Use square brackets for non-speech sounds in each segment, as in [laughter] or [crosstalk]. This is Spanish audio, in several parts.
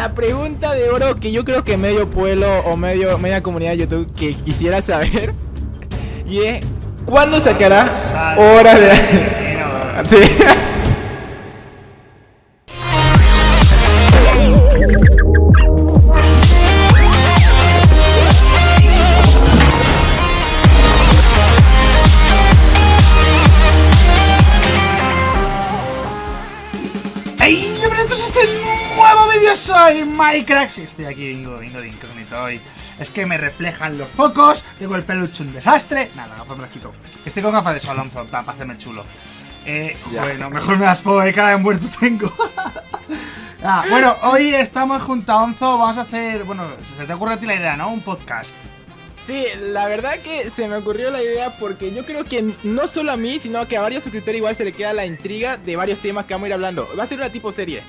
la pregunta de oro que yo creo que medio pueblo o medio media comunidad de YouTube que quisiera saber. [laughs] Y es, ¿cuándo sacará Hora de... Sí. [laughs] Minecraft y estoy aquí, vengo, vengo de incógnito hoy. Es que me reflejan los focos, tengo el peluche un desastre. Nada, no me las quito. Estoy con gafas de sol, Alonso, para hacerme el chulo. Eh, bueno, mejor me las pongo, de cara de muerto tengo. [laughs] Ah, bueno, hoy estamos junto a Onzo, vamos a hacer, bueno, se te ocurre a ti la idea, ¿no? Un podcast. Sí, la verdad que se me ocurrió la idea porque yo creo que no solo a mí, sino que a varios suscriptores igual se le queda la intriga de varios temas que vamos a ir hablando. Va a ser una tipo serie.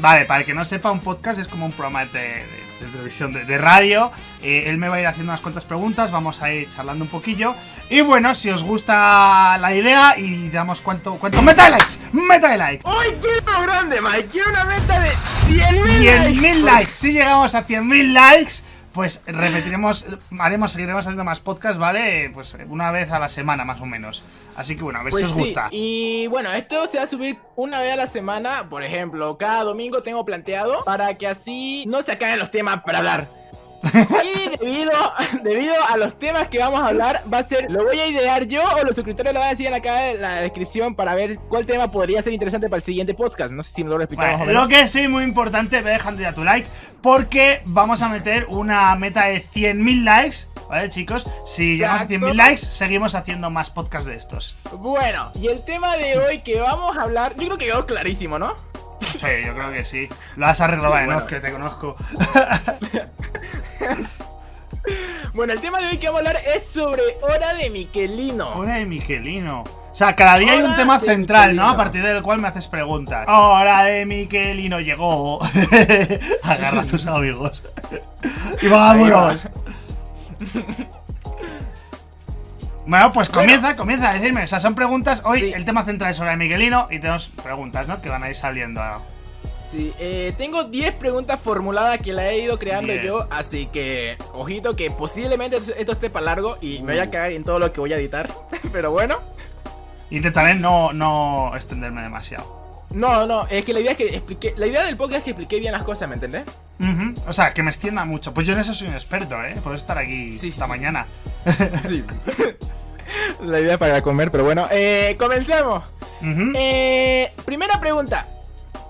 Vale, para el que no sepa, un podcast es como un programa de, de- de televisión, de, de radio. Eh, él me va a ir haciendo unas cuantas preguntas, vamos a ir charlando un poquillo. Y bueno, si os gusta la idea y damos cuánto, cuánto meta de likes, meta de likes. ¡Hoy quiero grande, Mike! ¡Quiero una meta de 100.000 100.000 likes, si llegamos a 100.000 likes, pues repetiremos, haremos, seguiremos haciendo más podcasts, ¿vale? Pues una vez a la semana más o menos. Así que bueno, a ver Pues si os sí, gusta. Y bueno, esto se va a subir una vez a la semana, por ejemplo, cada domingo tengo planteado para que así no se acaben los temas para hablar. Y debido, [laughs] debido a los temas que vamos a hablar, va a ser, lo voy a idear yo o los suscriptores lo van a decir acá en la descripción para ver cuál tema podría ser interesante para el siguiente podcast. No sé si me lo he explicado Vale, más o menos. lo que sí, muy importante, ve dejando ya tu like, porque vamos a meter una meta de 100.000 likes, ¿vale, chicos? Si llegamos a Exacto. 100.000 likes, seguimos haciendo más podcasts de estos. Bueno, y el tema de hoy que vamos a hablar, yo creo que quedó clarísimo, ¿no? Sí, yo creo que sí. Lo has arreglado, Sí, ¿no? bueno. Que te conozco. [laughs] [laughs] Bueno, el tema de hoy que vamos a hablar es sobre Hora de Miquelino. Hora de Miquelino. O sea, cada día hay un tema central, ¿no? A partir del cual me haces preguntas. Hora de Miquelino llegó. [laughs] Agarra a tus amigos. y vámonos. Bueno, pues comienza, comienza a decirme. O sea, son preguntas. Hoy Sí. el tema central es Hora de Miguelino y tenemos preguntas, ¿no? Que van a ir saliendo. Sí, eh, tengo 10 preguntas formuladas que la he ido creando Bien. yo, así que, ojito que posiblemente esto esté para largo y me voy a cagar en todo lo que voy a editar, [laughs] pero bueno. Intentaré no, no extenderme demasiado. No, no, es que la idea es que expliqué, la idea del podcast es que expliqué bien las cosas, ¿me entendés? O sea, que me extienda mucho. Pues yo en eso soy un experto, ¿eh? Puedo estar aquí Sí, esta sí. mañana. [laughs] Sí. [laughs] la idea para comer, pero bueno, eh, comencemos. Eh, primera pregunta.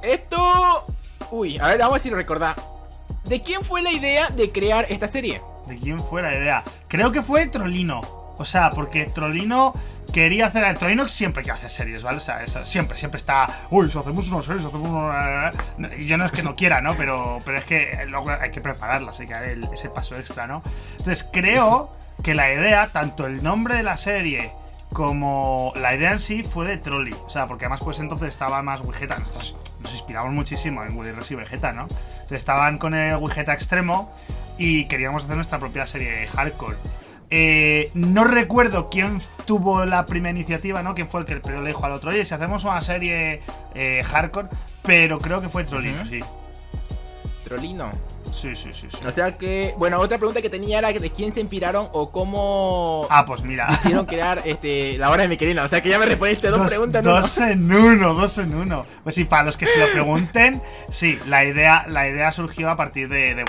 Esto... Uy, a ver, vamos a ver si. ¿De quién fue la idea de crear esta serie? ¿De quién fue la idea? Creo que fue Trolino. O sea, porque Trolino quería hacer. El Trolino siempre quiere hacer series, ¿vale? O sea, siempre, siempre está. Uy, si hacemos una serie, si hacemos una. Y yo no es que no quiera, ¿no? Pero, pero es que luego hay que prepararlas, hay que dar ese paso extra, ¿no? Entonces creo que la idea, tanto el nombre de la serie como la idea en sí fue de Trolli. O sea, porque además pues entonces estaba más Vegeta. Nosotros nos inspiramos muchísimo en Willy Rex y Vegeta, ¿no? Entonces estaban con el Vegeta extremo y queríamos hacer nuestra propia serie hardcore. Eh, no recuerdo quién tuvo la primera iniciativa, ¿no? Quién fue el que le dijo al otro, oye, si hacemos una serie eh, hardcore, pero creo que fue Trollino, Ujú. sí. Trolino. Sí, sí, sí, sí. O sea que, bueno, otra pregunta que tenía era de quién se inspiraron o cómo Ah, pues mira. hicieron [laughs] crear este la hora de Miquelino. O sea que ya me respondiste dos, Dos, preguntas. dos en uno, dos en uno. Pues sí, para los que se lo pregunten, sí, la idea, la idea surgió a partir de, de.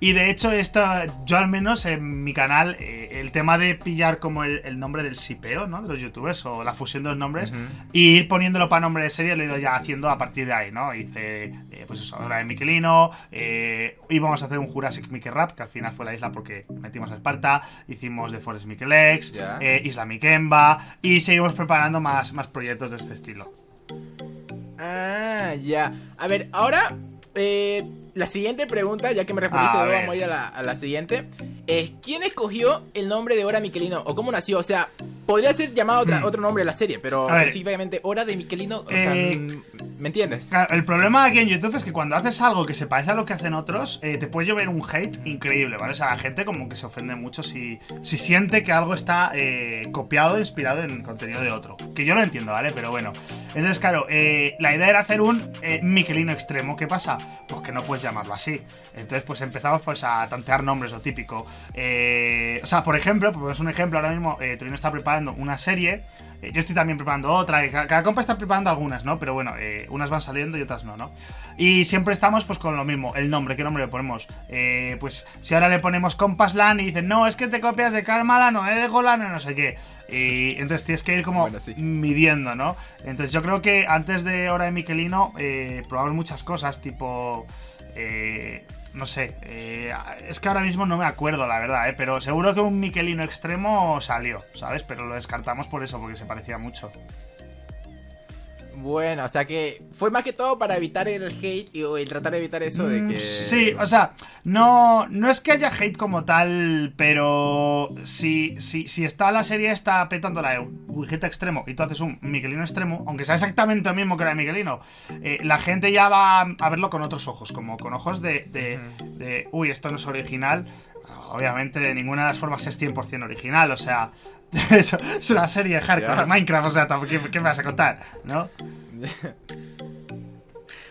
Y de hecho, esto, yo al menos en mi canal, eh, el tema de pillar como el, el nombre del sipeo, ¿no? De los youtubers o la fusión de los nombres, y ir poniéndolo para nombre de serie, lo he ido ya haciendo a partir de ahí, ¿no? Hice, eh, pues eso, Hora de Miquelino, eh, íbamos a hacer un Jurassic Mickey Rap, que al final fue la isla porque metimos a Esparta, hicimos The Forest Miquelex, Ya. eh, Isla Mikemba, y seguimos preparando más, más proyectos de este estilo. Ah, ya. A ver, ahora eh, la siguiente pregunta, ya que me respondiste, A vamos a ir a la, a la siguiente. Es, ¿quién escogió el nombre de Hora Miquelino? ¿O cómo nació? O sea, podría ser llamado otra, Hmm. otro nombre a la serie, pero específicamente Hora de Michelino. O sea, Eh, mm, ¿me entiendes? Claro, el problema aquí en YouTube es que cuando haces algo que se parece a lo que hacen otros, eh, te puede llover un hate increíble, ¿vale? O sea, la gente como que se ofende mucho si, si siente que algo está eh, copiado e inspirado en contenido de otro. Que yo lo entiendo, ¿vale? Pero bueno. Entonces, claro, eh, la idea era hacer un eh, Michelino extremo. ¿Qué pasa? Pues que no puedes llamarlo así. Entonces, pues empezamos pues a tantear nombres, lo típico. Eh, o sea, por ejemplo, pues es un ejemplo, ahora mismo eh, Torino está preparando una serie. Eh, yo estoy también preparando otra. y ca- cada, compa está preparando algunas, ¿no? Pero bueno, eh, unas van saliendo y otras no, ¿no? Y siempre estamos pues con lo mismo, el nombre, ¿qué nombre le ponemos? Eh, pues si ahora le ponemos Compaslan y dicen, no, es que te copias de Karmalan o de Golan o no sé qué. Y entonces tienes que ir como Bueno, sí. midiendo, ¿no? Entonces yo creo que antes de Hora de Michelino eh, probamos muchas cosas, tipo... eh, no sé, eh, es que ahora mismo no me acuerdo, la verdad, ¿eh? pero seguro que un Michelino extremo salió, ¿sabes? Pero lo descartamos por eso, porque se parecía mucho. Bueno, o sea que fue más que todo para evitar el hate y tratar de evitar eso de Mm, que. Sí, o sea, no, no es que haya hate como tal, pero si, si, si está la serie está petando la Wigeta extremo y tú haces un Miguelino extremo, aunque sea exactamente lo mismo que era Miguelino, eh, la gente ya va a verlo con otros ojos, como con ojos de, de, de, uy, esto no es original. Obviamente de ninguna de las formas es 100% original, o sea, [laughs] es una serie de hardcore de Minecraft, o sea, ¿qué, ¿qué me vas a contar? ¿No? [laughs]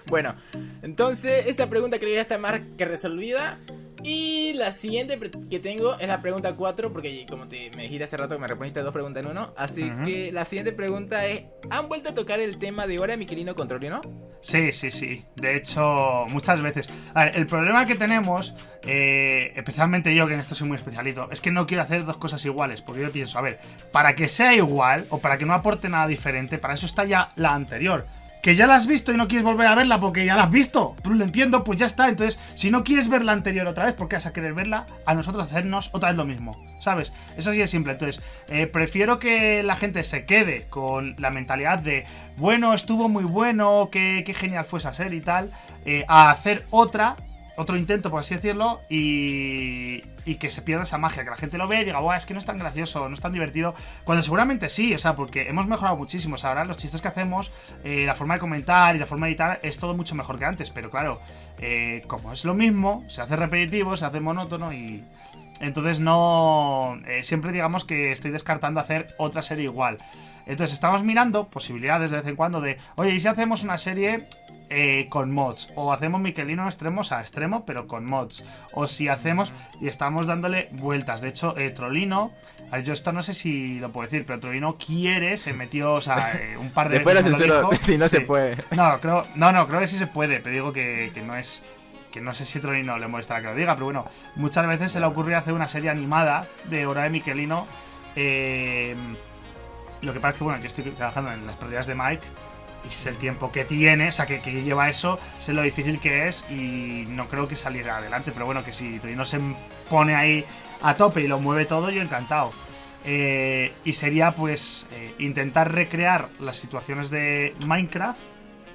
Bueno, entonces esa pregunta creo que ya está más que resolvida. Y la siguiente que tengo es la pregunta 4, porque como te, me dijiste hace rato que me respondiste dos preguntas en uno. Así que la siguiente pregunta es: ¿Han vuelto a tocar el tema de Hora de Miquelino con Trolino? Sí, sí, sí. De hecho, muchas veces. A ver, el problema que tenemos, eh, especialmente yo, que en esto soy muy especialito, es que no quiero hacer dos cosas iguales. Porque yo pienso, a ver, para que sea igual o para que no aporte nada diferente, para eso está ya la anterior. Que ya la has visto y no quieres volver a verla porque ya la has visto. Lo entiendo, pues ya está. Entonces, si no quieres ver la anterior otra vez, ¿por qué vas a querer verla? A nosotros hacernos otra vez lo mismo. ¿Sabes? Es así de simple. Entonces, eh, prefiero que la gente se quede con la mentalidad de, bueno, estuvo muy bueno, qué genial fue esa serie y tal, eh, a hacer otra, otro intento, por así decirlo, y, y que se pierda esa magia, que la gente lo ve y diga, Buah, es que no es tan gracioso, no es tan divertido, cuando seguramente sí, o sea, porque hemos mejorado muchísimo, o sea, ahora los chistes que hacemos, eh, la forma de comentar y la forma de editar es todo mucho mejor que antes, pero claro, eh, como es lo mismo, se hace repetitivo, se hace monótono y... Entonces no... eh, siempre digamos que estoy descartando hacer otra serie igual. Entonces estamos mirando posibilidades de vez en cuando de, oye, ¿y si hacemos una serie eh, con mods? O hacemos Miquelino extremos a extremo, pero con mods. O si hacemos y estamos dándole vueltas. De hecho, eh, Trolino, yo esto no sé si lo puedo decir, pero Trolino quiere, se metió, o sea, eh, un par de [laughs] Después veces dijo. [laughs] si no se puede. No, creo, no, no, creo que sí se puede, pero digo que, que no es. Que no sé si a Trolino le molestará que lo diga, pero bueno, muchas veces se le ocurrió hacer una serie animada de Hora de Miquelino. eh, lo que pasa es que, bueno, yo estoy trabajando en las pérdidas de Mike y sé el tiempo que tiene, o sea, que, lleva eso, sé lo difícil que es y no creo que saliera adelante, pero bueno, que si Trolino se pone ahí a tope y lo mueve todo, yo encantado. Eh, y sería pues eh, intentar recrear las situaciones de Minecraft,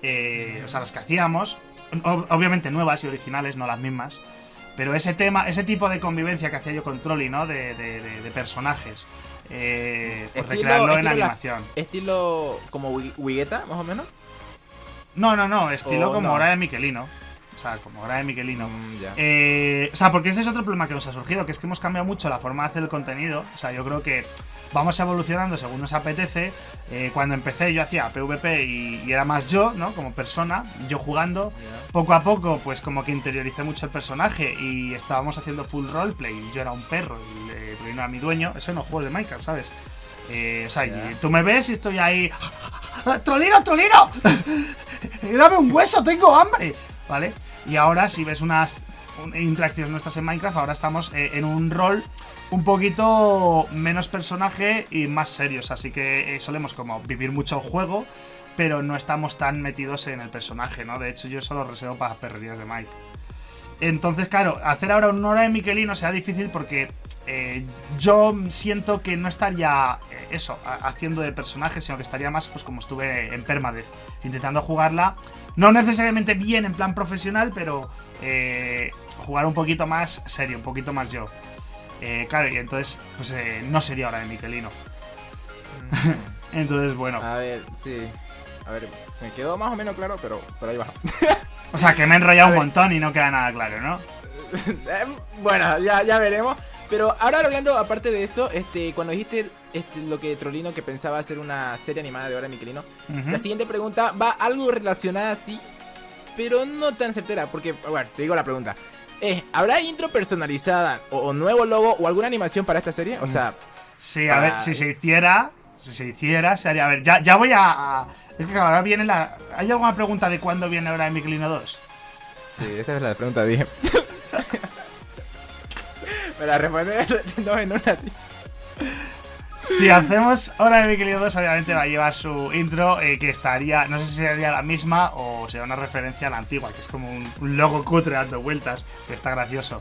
eh, o sea, las que hacíamos, ob- obviamente nuevas y originales, no las mismas, pero ese tema, ese tipo de convivencia que hacía yo con Trolli, ¿no? De, de- de- de personajes, eh, pues Estilo- recrearlo en la- animación. Estilo como Wi- Wigueta, más o menos. No, no, no, estilo Oh, como no. hora de Miquelino. O sea, como de Miquelino. Mm. Eh, o sea, porque ese es otro problema que nos ha surgido, que es que hemos cambiado mucho la forma de hacer el contenido. O sea, yo creo que vamos evolucionando según nos apetece. Eh, cuando empecé yo hacía PvP y, y era más yo, ¿no? Como persona, yo jugando. Poco a poco, pues como que interioricé mucho el personaje y estábamos haciendo full roleplay. Y yo era un perro y eh, Trolino era mi dueño. Eso en los juegos de Minecraft, ¿sabes? Eh, o sea, y tú me ves y estoy ahí. ¡Trolino, Trolino! [laughs] ¡Dame un hueso! ¡Tengo hambre! ¿Vale? Y ahora, si ves unas un- interacciones nuestras en Minecraft, ahora estamos eh, en un rol un poquito menos personaje y más serios. Así que eh, solemos como vivir mucho el juego, pero no estamos tan metidos en el personaje, ¿no? De hecho, yo eso lo reservo para perrerías de Mike. Entonces, claro, hacer ahora un hora de Miquelino será difícil porque eh, yo siento que no estaría eso, ha- haciendo de personaje, sino que estaría más pues como estuve en Permadez, intentando jugarla, no necesariamente bien en plan profesional, pero eh, jugar un poquito más serio, un poquito más yo. Eh, claro, y entonces, pues eh, no sería hora de Miquelino. [laughs] Entonces, bueno. A ver, sí. A ver, me quedó más o menos claro, pero por ahí va. [laughs] O sea, que me he enrollado un montón y no queda nada claro, ¿no? [laughs] Eh, bueno, ya, ya veremos. Pero ahora hablando, aparte de eso, este, cuando dijiste este, lo que Trolino que pensaba hacer una serie animada de Hora Miquelino, Ujú. la siguiente pregunta va algo relacionada así, pero no tan certera, porque, bueno, te digo la pregunta. Eh, ¿Habrá intro personalizada o, o nuevo logo o alguna animación para esta serie? O sea, Sí, a Para- ver, si se hiciera, si se hiciera, se haría. A ver, ya, ya voy a, a- Es que ahora viene la. ¿Hay alguna pregunta de cuándo viene ahora de Miquelino 2? sí, esa es la pregunta, dije. [laughs] Me la respondí [laughs] dos en una. tío. Si hacemos Hora de Miquelino 2, obviamente va a llevar su intro, eh, que estaría, no sé si sería la misma o será una referencia a la antigua, que es como un, un logo cutre dando vueltas, que está gracioso.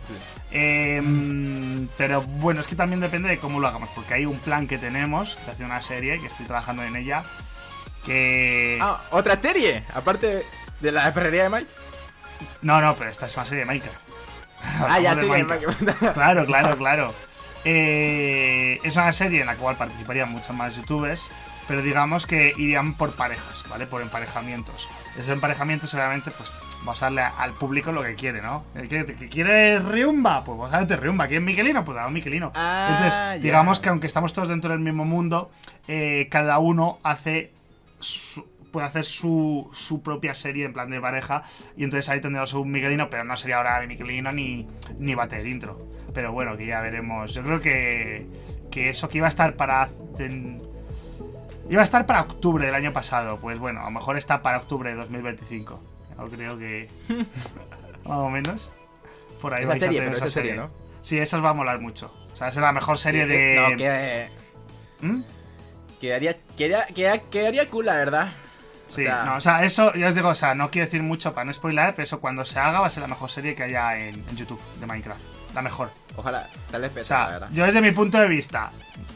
Eh, mm, pero bueno, es que también depende de cómo lo hagamos, porque hay un plan que tenemos de hacer una serie, que estoy trabajando en ella, que... Ah, otra serie, aparte de la perrería de Mike. No, no, pero esta es una serie de Minecraft. [laughs] Ah, ya sí. Claro, claro, [laughs] claro. Eh, es una serie en la cual participarían muchos más youtubers, pero digamos que irían por parejas, ¿vale? Por emparejamientos. Esos emparejamientos, obviamente, pues vamos a darle al público lo que quiere, ¿no? Que quiere Riumba, pues vamos a darte Riumba. ¿Quiere Miquelino? Pues damos Miquelino. Ah, Entonces, digamos que aunque estamos todos dentro del mismo mundo, eh, cada uno hace su- puede hacer su, su propia serie en plan de pareja y entonces ahí tendremos un Miguelino, pero no sería ahora de Miguelino ni, ni bater intro. Pero bueno, que ya veremos. Yo creo que, que eso que iba a estar para... en- iba a estar para octubre del año pasado, pues bueno, a lo mejor está para octubre de 2025. Yo creo que... [laughs] más o menos. Por ahí Esa vais a serie, tener pero esa esa serie, ¿no? Sí, esa os va a molar mucho. O sea, esa es la mejor serie de... No, que, ¿Mm? quedaría, quedaría, quedaría, quedaría cool, la verdad. Sí, O sea- no, o sea, eso, ya os digo, o sea, no quiero decir mucho para no spoiler, pero eso cuando se haga va a ser la mejor serie que haya en, en YouTube de Minecraft. La mejor. Ojalá, tal vez O pesa, la sea, verdad. yo desde mi punto de vista,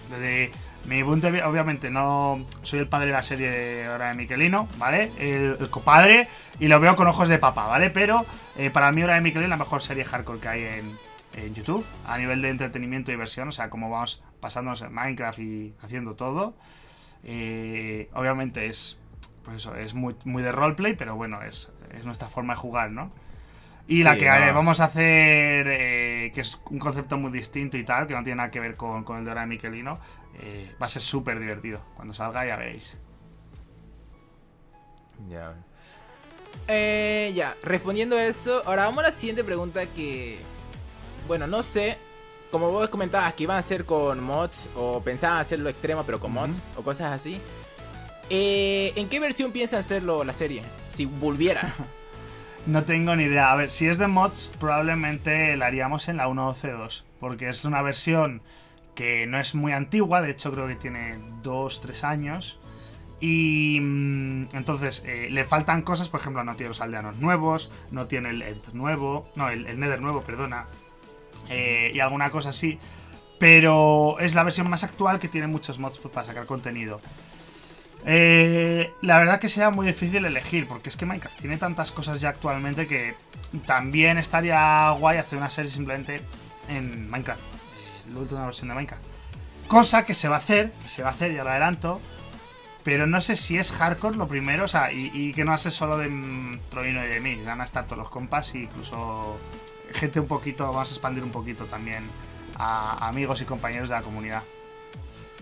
desde mi punto de vista, obviamente no soy el padre de la serie de Hora de Miquelino, ¿vale? El, el copadre, y lo veo con ojos de papá, ¿vale? Pero eh, para mí Hora de Miquelino es la mejor serie hardcore que hay en, en YouTube, a nivel de entretenimiento y diversión, o sea, como vamos pasándonos en Minecraft y haciendo todo. Eh, obviamente es, pues eso, es muy, muy de roleplay, pero bueno, es, es nuestra forma de jugar, ¿no? Y la Sí, que no. eh, vamos a hacer, eh, que es un concepto muy distinto y tal, que no tiene nada que ver con, con el de Hora de Miquelino, eh, va a ser súper divertido. Cuando salga ya veréis. Ya. Eh, ya, respondiendo a eso, ahora vamos a la siguiente pregunta que... Bueno, no sé, como vos comentabas que iban a hacer con mods o pensaban hacerlo extremo pero con mods o cosas así. Eh, ¿En qué versión piensan hacerlo la serie? Si volviera. [laughs] No tengo ni idea. A ver, si es de mods, probablemente la haríamos en la 1.12.2. Porque es una versión que no es muy antigua. De hecho, creo que tiene 2-3 años. Y mm, entonces eh, le faltan cosas. Por ejemplo, no tiene los aldeanos nuevos. No tiene el nuevo. No, el, Nether nuevo, perdona. eh, y alguna cosa así. Pero es la versión más actual que tiene muchos mods para sacar contenido. Eh, la verdad que sería muy difícil elegir, porque es que Minecraft tiene tantas cosas ya actualmente que también estaría guay hacer una serie simplemente en Minecraft, eh, la última versión de Minecraft. Cosa que se va a hacer, se va a hacer, ya lo adelanto, pero no sé si es hardcore lo primero, o sea, y, que no va a ser solo de mm, Troino y de mí, van a estar todos los compas e incluso gente un poquito, vamos a expandir un poquito también a amigos y compañeros de la comunidad.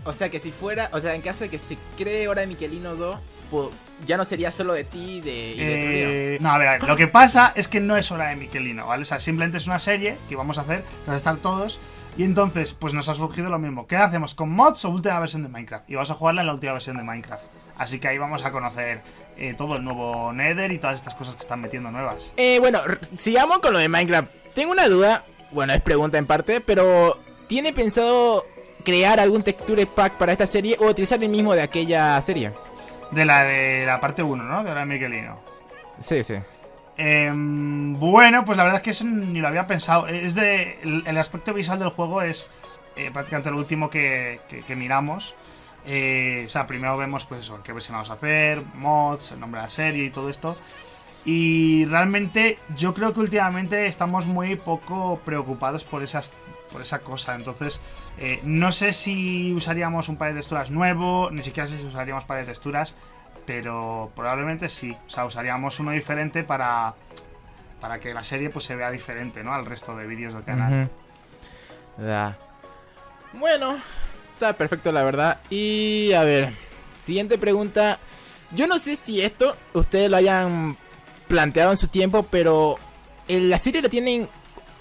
O sea que si fuera, o sea, en caso de que se cree Hora de Miquelino 2, pues, ya no sería solo de ti y de, y de. Eh, no, a ver, a ver, lo que pasa es que no es hora de Miquelino, ¿vale? O sea, simplemente es una serie que vamos a hacer, vamos a estar todos. Y entonces, pues nos ha surgido lo mismo. ¿Qué hacemos? ¿Con mods o última versión de Minecraft? Y vamos a jugarla en la última versión de Minecraft. Así que ahí vamos a conocer eh, todo el nuevo Nether y todas estas cosas que están metiendo nuevas. Eh, bueno, sigamos con lo de Minecraft. Tengo una duda, bueno, es pregunta en parte, pero ¿tiene pensado crear algún texture pack para esta serie o utilizar el mismo de aquella serie? De la de la parte 1, ¿no? De hora de Miquelino. Sí, sí. Em, bueno, pues la verdad es que eso ni lo había pensado. Es de. El, el aspecto visual del juego es eh, prácticamente lo último que, que- que miramos. Eh, o sea, primero vemos, pues eso, qué versión vamos a hacer, mods, el nombre de la serie y todo esto. Y realmente yo creo que últimamente estamos muy poco preocupados por esas por esa cosa. Entonces, eh, no sé si usaríamos un par de texturas nuevo, ni siquiera sé si usaríamos par de texturas, pero probablemente sí. O sea, usaríamos uno diferente para, para que la serie pues se vea diferente, ¿no? Al resto de vídeos del canal. Bueno, está perfecto la verdad. Y a ver, siguiente pregunta. Yo no sé si esto ustedes lo hayan planteado en su tiempo, pero la serie la tienen...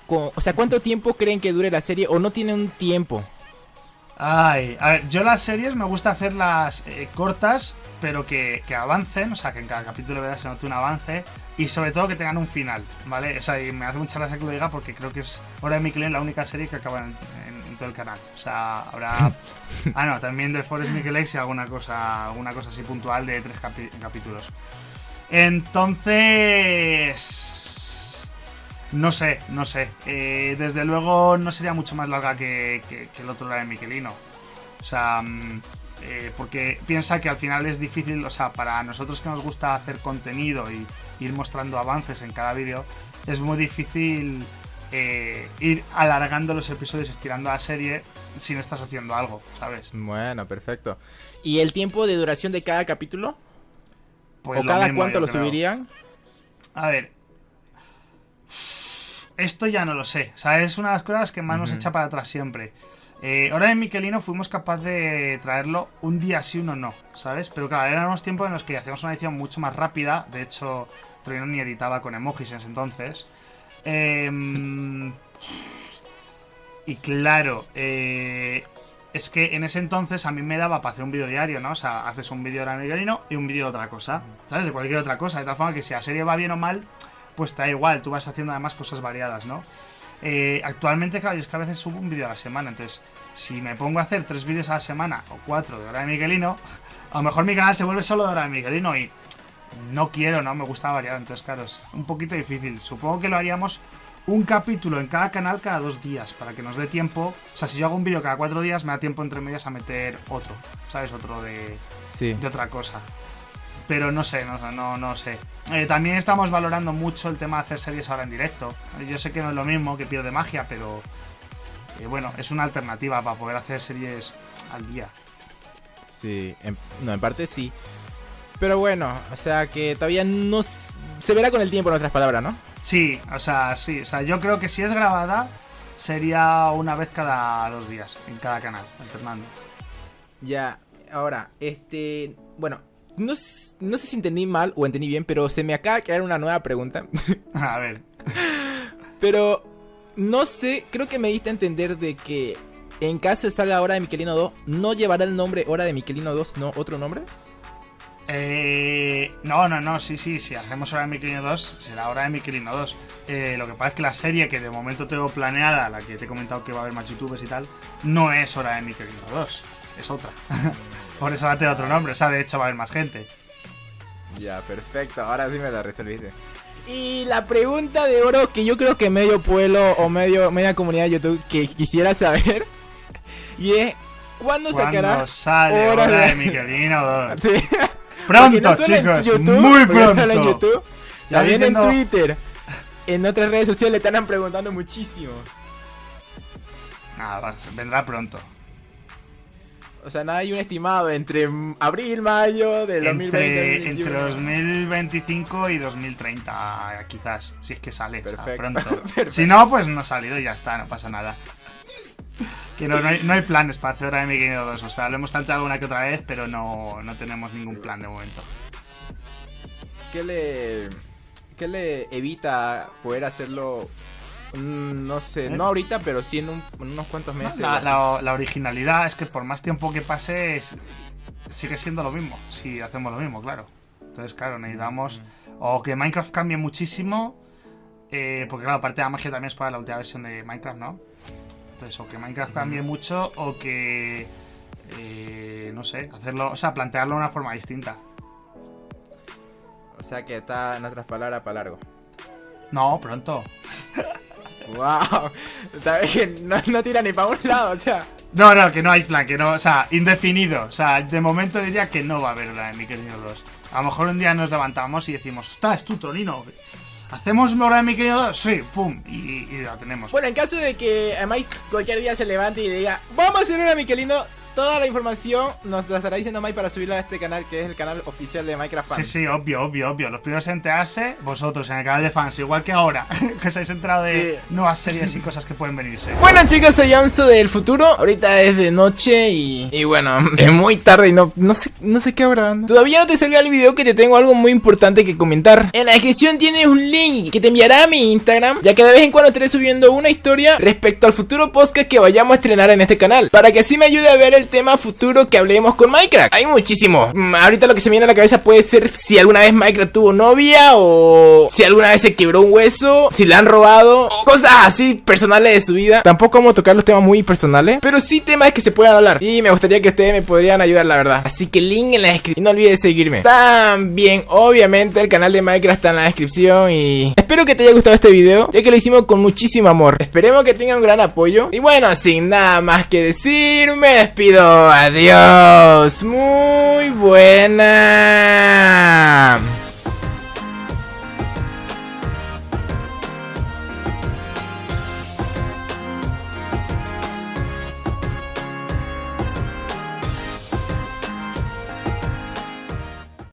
o sea, ¿cuánto tiempo creen que dure la serie o no tiene un tiempo? Ay, a ver, yo las series me gusta hacerlas eh, cortas, pero que, avancen, o sea, que en cada capítulo de verdad se note un avance y sobre todo que tengan un final, ¿vale? O sea, y me hace mucha gracia que lo diga porque creo que es ahora de Michelin la única serie que acaba en, todo el canal. O sea, habrá. [laughs] ah, no, también de Forest X y alguna cosa, alguna cosa así puntual de tres capítulos. Entonces. No sé, no sé. Eh, desde luego no sería mucho más larga que, el otro lado de Miquelino. O sea, mm, eh, porque piensa que al final es difícil, o sea, para nosotros que nos gusta hacer contenido y ir mostrando avances en cada vídeo, es muy difícil eh, ir alargando los episodios, estirando la serie si no estás haciendo algo, ¿sabes? Bueno, perfecto. ¿Y el tiempo de duración de cada capítulo? Pues ¿O cada cuánto lo subirían? A ver, esto ya no lo sé. O sea, es una de las cosas que más nos echa para atrás siempre. Eh, ahora en Miquelino fuimos capaces de traerlo un día sí, uno no, ¿sabes? Pero claro, eran unos tiempos en los que hacíamos una edición mucho más rápida. De hecho, Troino ni editaba con emojis en ese entonces. Em, y claro, eh, es que en ese entonces a mí me daba para hacer un vídeo diario, ¿no? O sea, haces un vídeo de Miquelino y un vídeo de otra cosa, ¿sabes? De cualquier otra cosa. De tal forma que si la serie va bien o mal, pues te da igual, tú vas haciendo además cosas variadas, ¿no? Eh, actualmente, claro, es que a veces subo un vídeo a la semana, entonces, si me pongo a hacer tres vídeos a la semana o cuatro de hora de Miguelino, [laughs] a lo mejor mi canal se vuelve solo de hora de Miguelino y no quiero, ¿no? Me gusta variar, entonces, claro, es un poquito difícil. Supongo que lo haríamos un capítulo en cada canal cada dos días, para que nos dé tiempo. O sea, si yo hago un vídeo cada cuatro días, me da tiempo entre medias a meter otro, ¿sabes? Otro de, de otra cosa. Pero no sé, no, no, no sé. Eh, también estamos valorando mucho el tema de hacer series ahora en directo. Yo sé que no es lo mismo, que pierde magia, pero eh, bueno, es una alternativa para poder hacer series al día. Sí, no, en parte sí. Pero bueno, o sea que todavía no se verá con el tiempo, en otras palabras, ¿no? Sí, o sea, sí. O sea, yo creo que si es grabada, sería una vez cada dos días, en cada canal, alternando. Ya, ahora, este. Bueno, no, no sé si entendí mal o entendí bien, pero se me acaba de quedar una nueva pregunta. [laughs] A ver. Pero no sé, creo que me diste a entender de que en caso de salga Hora de Miquelino 2, ¿no llevará el nombre Hora de Miquelino 2, no otro nombre? Eh, no, no, no, sí, sí, si hacemos Hora de Miquelino 2, será Hora de Miquelino 2. Eh, lo que pasa es que la serie que de momento tengo planeada, la que te he comentado que va a haber más youtubers y tal, no es Hora de Miquelino 2, es otra. [laughs] Por eso va a tener otro nombre, o sea, de hecho va a haber más gente. Ya, perfecto, ahora sí me la resolviste. Y la pregunta de oro que yo creo que medio pueblo o medio media comunidad de YouTube que quisiera saber [laughs] y es ¿cuándo, sacará sale hora de, Miguelino [laughs] [laughs] Pronto, chicos, muy pronto. En YouTube, también en Twitter, en otras redes sociales te están preguntando muchísimo. Nada, vendrá pronto. O sea, nada hay un estimado entre abril, mayo del entre, 2020. Entre 2025 y 2030, quizás, si es que sale, pronto. [laughs] Si no, pues no ha salido y ya está, no pasa nada. Que no, hay, planes para hacer ahora de Mickey 2. O sea, lo hemos tratado una que otra vez, pero no, no tenemos ningún plan de momento. ¿Qué le, ¿Qué le evita poder hacerlo no sé, ¿Eh? no ahorita, pero sí en, unos cuantos meses. La, originalidad es que por más tiempo que pase, sigue siendo lo mismo. Si hacemos lo mismo, claro. Entonces, claro, necesitamos. O que Minecraft cambie muchísimo. Eh, porque, claro, aparte de la magia también es para la última versión de Minecraft, ¿no? Entonces, o que Minecraft cambie mucho, o que. Eh, no sé, hacerlo. O sea, plantearlo de una forma distinta. O sea que está, en otras palabras, para largo. No, pronto. [laughs] Wow, [laughs] que no, tira ni para un lado, o sea. No, no, que no hay plan, que no, o sea, indefinido. O sea, de momento diría que no va a haber la de Miquelino 2. A lo mejor un día nos levantamos y decimos, estás tú, Tonino. ¿Hacemos hora de Miquelino 2? Sí, pum, y, y la tenemos. Bueno, en caso de que además cualquier día se levante y diga, vamos a hacer una Miquelino, toda la información nos la estará diciendo Mike para subirla a este canal, que es el canal oficial de Minecraft Sí, Fans. sí, obvio, obvio, obvio. Los primeros en enterarse, vosotros en el canal de fans, igual que ahora, [laughs] que os habéis enterado de Sí. nuevas series y cosas que pueden venirse. Bueno chicos, soy Yamso del futuro. Ahorita es de noche y, y bueno, [laughs] es muy tarde y no, no sé, no sé qué habrá. Todavía no te salió el video que te tengo algo muy importante que comentar. En la descripción tienes un link que te enviará a mi Instagram, ya que de vez en cuando estaré subiendo una historia respecto al futuro podcast que vayamos a estrenar en este canal, para que así me ayude a ver el tema futuro que hablemos con Minecraft. Hay muchísimo. Mm, Ahorita lo que se me viene a la cabeza puede ser si alguna vez Minecraft tuvo novia o si alguna vez se quebró un hueso, si le han robado, o cosas así personales de su vida. Tampoco vamos a tocar los temas muy personales, pero sí temas que se puedan hablar. Y me gustaría que ustedes me podrían ayudar, la verdad. Así que link en la descripción. Y no olvides seguirme. También, obviamente, el canal de Minecraft está en la descripción. Y espero que te haya gustado este video, ya que lo hicimos con muchísimo amor. Esperemos que tenga un gran apoyo. Y bueno, sin nada más que decir, me despido. Adiós. Muy buena.